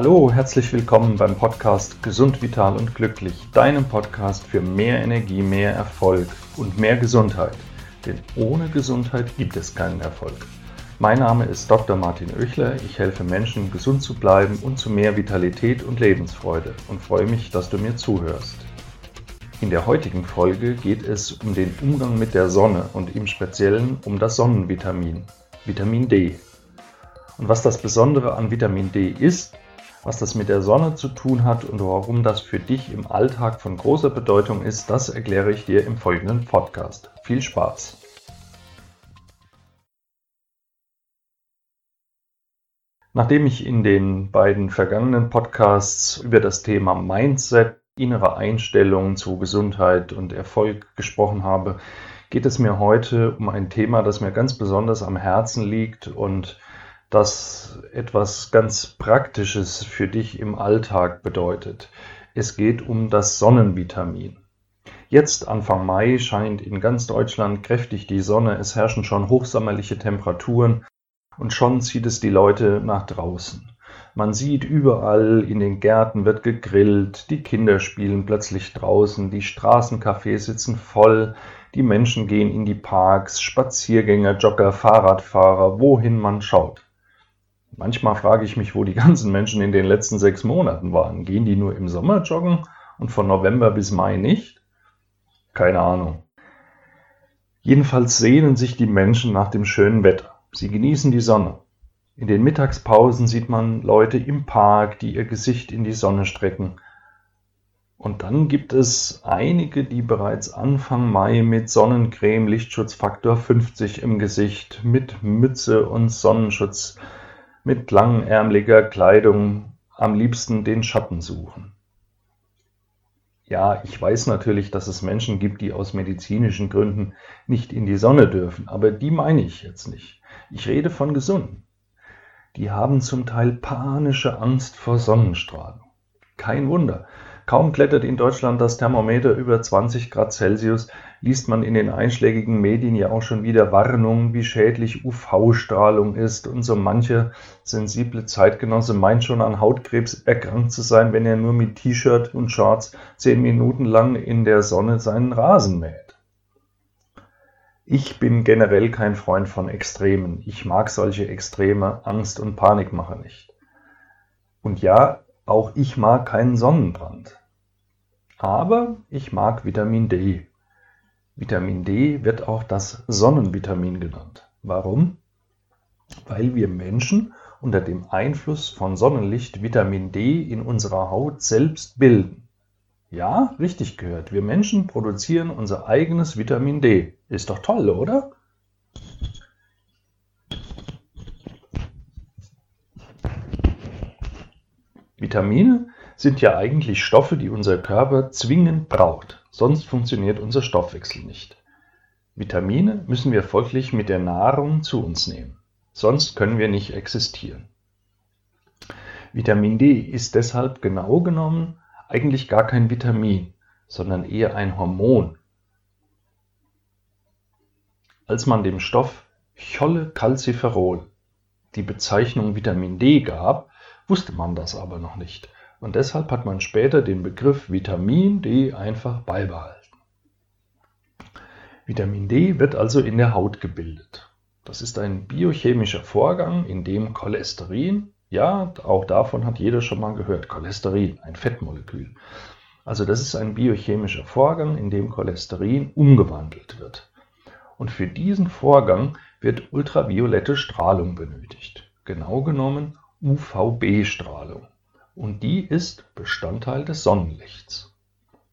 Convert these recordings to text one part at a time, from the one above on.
Hallo, herzlich willkommen beim Podcast Gesund, Vital und Glücklich, deinem Podcast für mehr Energie, mehr Erfolg und mehr Gesundheit. Denn ohne Gesundheit gibt es keinen Erfolg. Mein Name ist Dr. Martin Oechler. Ich helfe Menschen, gesund zu bleiben und zu mehr Vitalität und Lebensfreude und freue mich, dass du mir zuhörst. In der heutigen Folge geht es um den Umgang mit der Sonne und im Speziellen um das Sonnenvitamin, Vitamin D. Und was das Besondere an Vitamin D ist, was das mit der Sonne zu tun hat und warum das für dich im Alltag von großer Bedeutung ist, das erkläre ich dir im folgenden Podcast. Viel Spaß! Nachdem ich in den beiden vergangenen Podcasts über das Thema Mindset, innere Einstellung zu Gesundheit und Erfolg gesprochen habe, geht es mir heute um ein Thema, das mir ganz besonders am Herzen liegt und das etwas ganz Praktisches für dich im Alltag bedeutet. Es geht um das Sonnenvitamin. Jetzt Anfang Mai scheint in ganz Deutschland kräftig die Sonne, es herrschen schon hochsommerliche Temperaturen und schon zieht es die Leute nach draußen. Man sieht überall in den Gärten wird gegrillt, die Kinder spielen plötzlich draußen, die Straßencafés sitzen voll, die Menschen gehen in die Parks, Spaziergänger, Jogger, Fahrradfahrer, wohin man schaut. Manchmal frage ich mich, wo die ganzen Menschen in den letzten sechs Monaten waren. Gehen die nur im Sommer joggen und von November bis Mai nicht? Keine Ahnung. Jedenfalls sehnen sich die Menschen nach dem schönen Wetter. Sie genießen die Sonne. In den Mittagspausen sieht man Leute im Park, die ihr Gesicht in die Sonne strecken. Und dann gibt es einige, die bereits Anfang Mai mit Sonnencreme Lichtschutzfaktor 50 im Gesicht, mit Mütze und Sonnenschutz, mit langärmeliger Kleidung am liebsten den Schatten suchen. Ja, ich weiß natürlich, dass es Menschen gibt, die aus medizinischen Gründen nicht in die Sonne dürfen, aber die meine ich jetzt nicht. Ich rede von Gesunden. Die haben zum Teil panische Angst vor Sonnenstrahlung. Kein Wunder. Kaum klettert in Deutschland das Thermometer über 20 Grad Celsius, liest man in den einschlägigen Medien ja auch schon wieder Warnungen, wie schädlich UV-Strahlung ist und so mancher sensible Zeitgenosse meint schon an Hautkrebs erkrankt zu sein, wenn er nur mit T-Shirt und Shorts zehn Minuten lang in der Sonne seinen Rasen mäht. Ich bin generell kein Freund von Extremen. Ich mag solche Extreme Angst- und Panikmacher nicht. Und ja, auch ich mag keinen Sonnenbrand. Aber ich mag Vitamin D. Vitamin D wird auch das Sonnenvitamin genannt. Warum? Weil wir Menschen unter dem Einfluss von Sonnenlicht Vitamin D in unserer Haut selbst bilden. Ja, richtig gehört. Wir Menschen produzieren unser eigenes Vitamin D. Ist doch toll, oder? Vitamine sind ja eigentlich Stoffe, die unser Körper zwingend braucht. Sonst funktioniert unser Stoffwechsel nicht. Vitamine müssen wir folglich mit der Nahrung zu uns nehmen. Sonst können wir nicht existieren. Vitamin D ist deshalb genau genommen eigentlich gar kein Vitamin, sondern eher ein Hormon. Als man dem Stoff Cholecalciferol die Bezeichnung Vitamin D gab, wusste man das aber noch nicht. Und deshalb hat man später den Begriff Vitamin D einfach beibehalten. Vitamin D wird also in der Haut gebildet. Das ist ein biochemischer Vorgang, in dem Cholesterin, ja, auch davon hat jeder schon mal gehört. Cholesterin, ein Fettmolekül. Also das ist ein biochemischer Vorgang, in dem Cholesterin umgewandelt wird. Und für diesen Vorgang wird ultraviolette Strahlung benötigt. Genau genommen UVB-Strahlung. Und die ist Bestandteil des Sonnenlichts.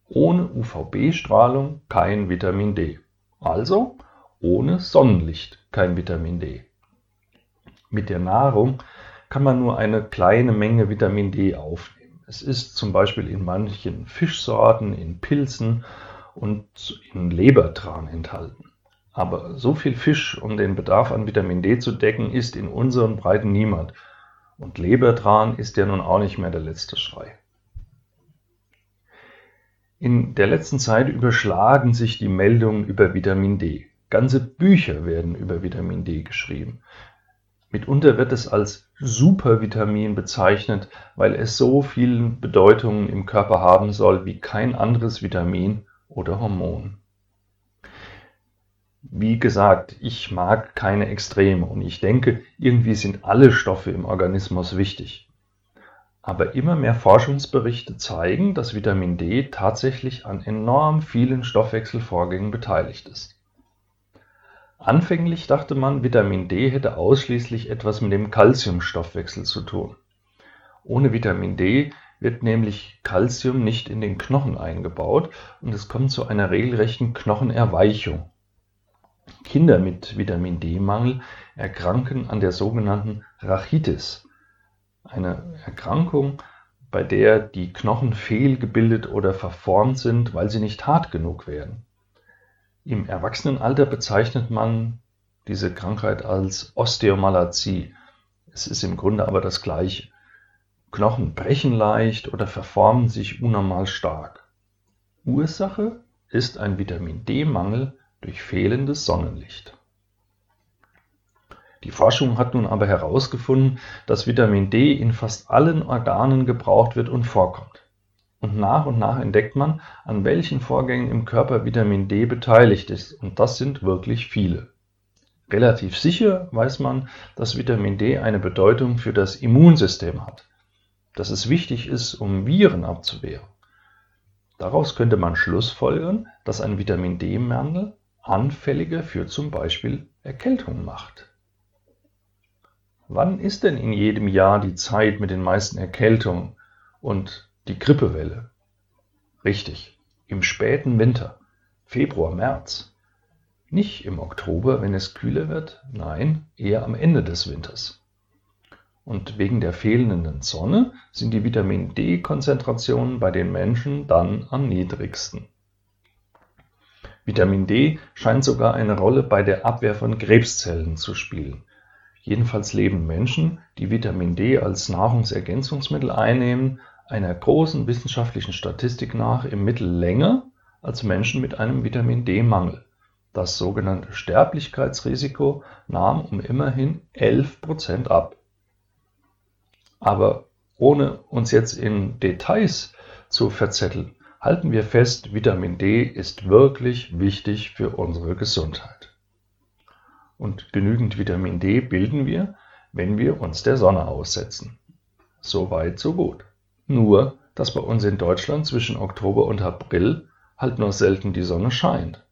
Ohne UVB-Strahlung kein Vitamin D. Also ohne Sonnenlicht kein Vitamin D. Mit der Nahrung kann man nur eine kleine Menge Vitamin D aufnehmen. Es ist zum Beispiel in manchen Fischsorten, in Pilzen und in Lebertran enthalten. Aber so viel Fisch, um den Bedarf an Vitamin D zu decken, ist in unseren Breiten niemand. Und Lebertran ist ja nun auch nicht mehr der letzte Schrei. In der letzten Zeit überschlagen sich die Meldungen über Vitamin D. Ganze Bücher werden über Vitamin D geschrieben. Mitunter wird es als Supervitamin bezeichnet, weil es so viele Bedeutungen im Körper haben soll wie kein anderes Vitamin oder Hormon. Wie gesagt, ich mag keine Extreme und ich denke, irgendwie sind alle Stoffe im Organismus wichtig. Aber immer mehr Forschungsberichte zeigen, dass Vitamin D tatsächlich an enorm vielen Stoffwechselvorgängen beteiligt ist. Anfänglich dachte man, Vitamin D hätte ausschließlich etwas mit dem Calciumstoffwechsel zu tun. Ohne Vitamin D wird nämlich Calcium nicht in den Knochen eingebaut und es kommt zu einer regelrechten Knochenerweichung. Kinder mit Vitamin D-Mangel erkranken an der sogenannten Rachitis, eine Erkrankung, bei der die Knochen fehlgebildet oder verformt sind, weil sie nicht hart genug werden. Im Erwachsenenalter bezeichnet man diese Krankheit als Osteomalazie. Es ist im Grunde aber das gleiche. Knochen brechen leicht oder verformen sich unnormal stark. Ursache ist ein Vitamin D-Mangel durch fehlendes Sonnenlicht. Die Forschung hat nun aber herausgefunden, dass Vitamin D in fast allen Organen gebraucht wird und vorkommt. Und nach und nach entdeckt man, an welchen Vorgängen im Körper Vitamin D beteiligt ist. Und das sind wirklich viele. Relativ sicher weiß man, dass Vitamin D eine Bedeutung für das Immunsystem hat, dass es wichtig ist, um Viren abzuwehren. Daraus könnte man schlussfolgern, dass ein Vitamin D-Mangel anfälliger für zum Beispiel Erkältungen macht. Wann ist denn in jedem Jahr die Zeit mit den meisten Erkältungen und die Grippewelle? Richtig, im späten Winter, Februar, März. Nicht im Oktober, wenn es kühler wird, nein, eher am Ende des Winters. Und wegen der fehlenden Sonne sind die Vitamin D-Konzentrationen bei den Menschen dann am niedrigsten. Vitamin D scheint sogar eine Rolle bei der Abwehr von Krebszellen zu spielen. Jedenfalls leben Menschen, die Vitamin D als Nahrungsergänzungsmittel einnehmen, einer großen wissenschaftlichen Statistik nach im Mittel länger als Menschen mit einem Vitamin D-Mangel. Das sogenannte Sterblichkeitsrisiko nahm um immerhin 11 Prozent ab. Aber ohne uns jetzt in Details zu verzetteln, halten wir fest, Vitamin D ist wirklich wichtig für unsere Gesundheit. Und genügend Vitamin D bilden wir, wenn wir uns der Sonne aussetzen. So weit, so gut. Nur, dass bei uns in Deutschland zwischen Oktober und April halt nur selten die Sonne scheint.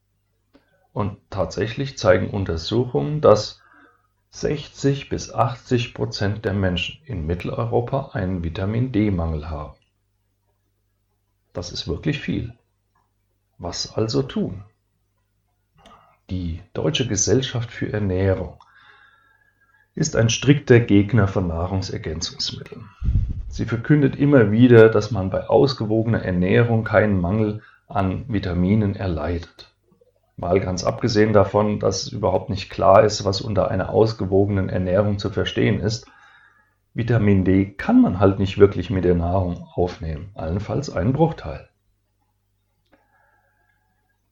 Und tatsächlich zeigen Untersuchungen, dass 60 bis 80 Prozent der Menschen in Mitteleuropa einen Vitamin D-Mangel haben. Das ist wirklich viel. Was also tun? Die Deutsche Gesellschaft für Ernährung ist ein strikter Gegner von Nahrungsergänzungsmitteln. Sie verkündet immer wieder, dass man bei ausgewogener Ernährung keinen Mangel an Vitaminen erleidet. Mal ganz abgesehen davon, dass überhaupt nicht klar ist, was unter einer ausgewogenen Ernährung zu verstehen ist. Vitamin D kann man halt nicht wirklich mit der Nahrung aufnehmen, allenfalls einen Bruchteil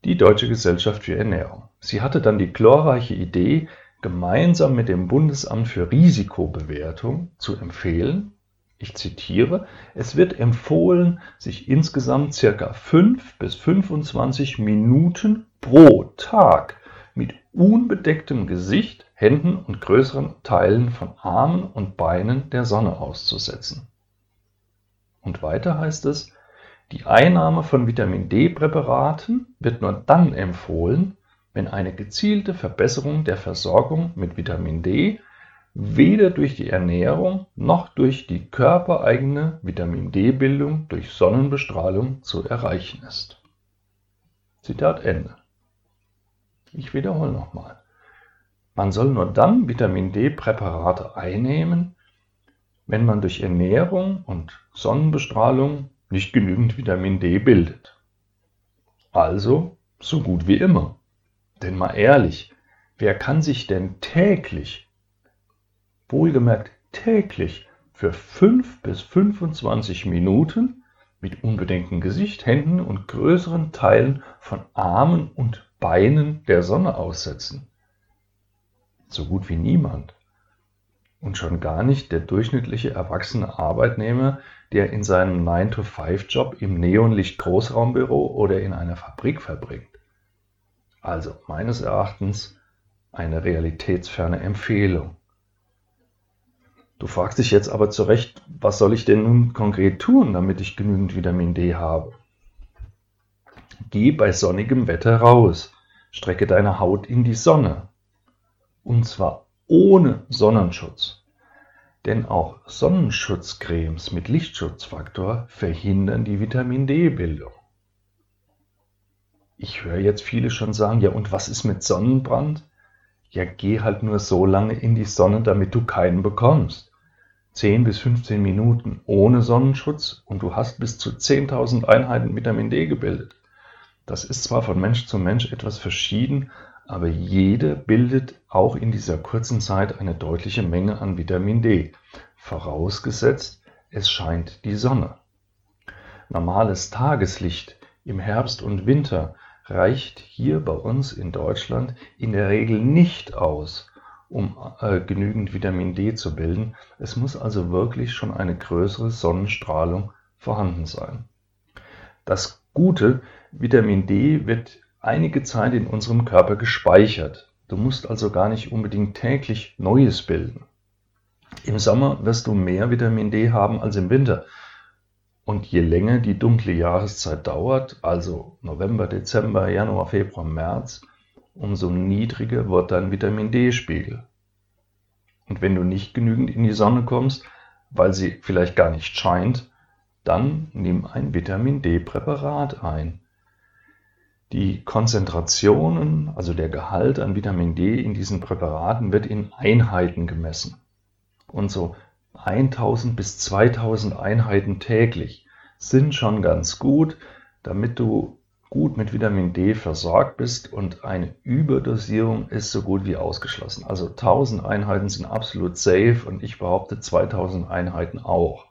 die Deutsche Gesellschaft für Ernährung. Sie hatte dann die glorreiche Idee, gemeinsam mit dem Bundesamt für Risikobewertung zu empfehlen, ich zitiere, es wird empfohlen, sich insgesamt circa 5 bis 25 Minuten pro Tag unbedecktem Gesicht, Händen und größeren Teilen von Armen und Beinen der Sonne auszusetzen. Und weiter heißt es, die Einnahme von Vitamin-D-Präparaten wird nur dann empfohlen, wenn eine gezielte Verbesserung der Versorgung mit Vitamin D weder durch die Ernährung noch durch die körpereigene Vitamin-D-Bildung durch Sonnenbestrahlung zu erreichen ist. Zitat Ende. Ich wiederhole nochmal. Man soll nur dann Vitamin D-Präparate einnehmen, wenn man durch Ernährung und Sonnenbestrahlung nicht genügend Vitamin D bildet. Also so gut wie immer. Denn mal ehrlich, wer kann sich denn täglich, wohlgemerkt täglich, für 5 bis 25 Minuten mit unbedenktem Gesicht, Händen und größeren Teilen von Armen und Beinen der Sonne aussetzen? So gut wie niemand. Und schon gar nicht der durchschnittliche erwachsene Arbeitnehmer, der in seinem 9-to-5-Job im Neonlicht-Großraumbüro oder in einer Fabrik verbringt. Also meines Erachtens eine realitätsferne Empfehlung. Du fragst dich jetzt aber zu Recht, was soll ich denn nun konkret tun, damit ich genügend Vitamin D habe? Geh bei sonnigem Wetter raus, strecke deine Haut in die Sonne. Und zwar ohne Sonnenschutz. Denn auch Sonnenschutzcremes mit Lichtschutzfaktor verhindern die Vitamin D-Bildung. Ich höre jetzt viele schon sagen, ja und was ist mit Sonnenbrand? Ja, geh halt nur so lange in die Sonne, damit du keinen bekommst. 10 bis 15 Minuten ohne Sonnenschutz und du hast bis zu 10.000 Einheiten Vitamin D gebildet. Das ist zwar von Mensch zu Mensch etwas verschieden, aber jede bildet auch in dieser kurzen Zeit eine deutliche Menge an Vitamin D, vorausgesetzt, es scheint die Sonne. Normales Tageslicht im Herbst und Winter reicht hier bei uns in Deutschland in der Regel nicht aus, um äh, genügend Vitamin D zu bilden. Es muss also wirklich schon eine größere Sonnenstrahlung vorhanden sein. Das Gute, Vitamin D wird einige Zeit in unserem Körper gespeichert. Du musst also gar nicht unbedingt täglich Neues bilden. Im Sommer wirst du mehr Vitamin D haben als im Winter. Und je länger die dunkle Jahreszeit dauert, also November, Dezember, Januar, Februar, März, umso niedriger wird dein Vitamin D-Spiegel. Und wenn du nicht genügend in die Sonne kommst, weil sie vielleicht gar nicht scheint, dann nimm ein Vitamin D-Präparat ein. Die Konzentrationen, also der Gehalt an Vitamin D in diesen Präparaten wird in Einheiten gemessen. Und so 1000 bis 2000 Einheiten täglich sind schon ganz gut, damit du gut mit Vitamin D versorgt bist und eine Überdosierung ist so gut wie ausgeschlossen. Also 1000 Einheiten sind absolut safe und ich behaupte 2000 Einheiten auch.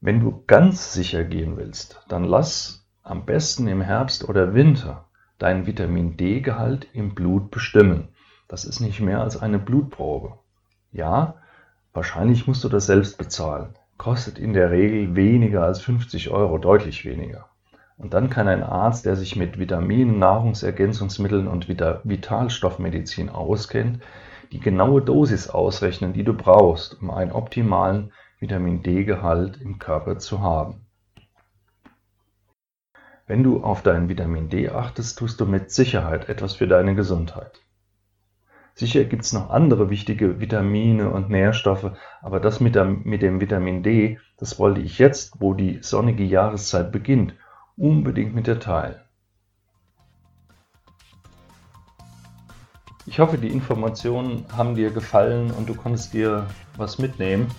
Wenn du ganz sicher gehen willst, dann lass am besten im Herbst oder Winter deinen Vitamin D-Gehalt im Blut bestimmen. Das ist nicht mehr als eine Blutprobe. Ja, Wahrscheinlich musst du das selbst bezahlen. Kostet in der Regel weniger als 50 Euro, deutlich weniger. Und dann kann ein Arzt, der sich mit Vitaminen, Nahrungsergänzungsmitteln und Vitalstoffmedizin auskennt, die genaue Dosis ausrechnen, die du brauchst, um einen optimalen Vitamin D-Gehalt im Körper zu haben. Wenn du auf dein Vitamin D achtest, tust du mit Sicherheit etwas für deine Gesundheit. Sicher gibt es noch andere wichtige Vitamine und Nährstoffe, aber das mit, der, mit dem Vitamin D, das wollte ich jetzt, wo die sonnige Jahreszeit beginnt, unbedingt mit dir teilen. Ich hoffe, die Informationen haben dir gefallen und du konntest dir was mitnehmen.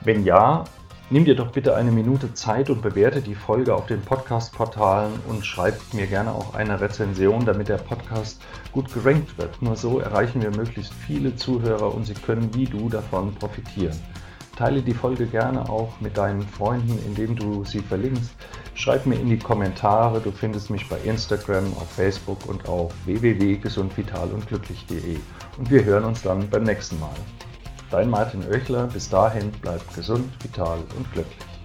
Wenn ja, Nimm dir doch bitte eine Minute Zeit und bewerte die Folge auf den Podcast-Portalen und schreib mir gerne auch eine Rezension, damit der Podcast gut gerankt wird. Nur so erreichen wir möglichst viele Zuhörer und sie können wie du davon profitieren. Teile die Folge gerne auch mit deinen Freunden, indem du sie verlinkst. Schreib mir in die Kommentare, du findest mich bei Instagram, auf Facebook und auf www.gesundvitalundglücklich.de. Und wir hören uns dann beim nächsten Mal. Dein Martin Oechler, bis dahin bleibt gesund, vital und glücklich.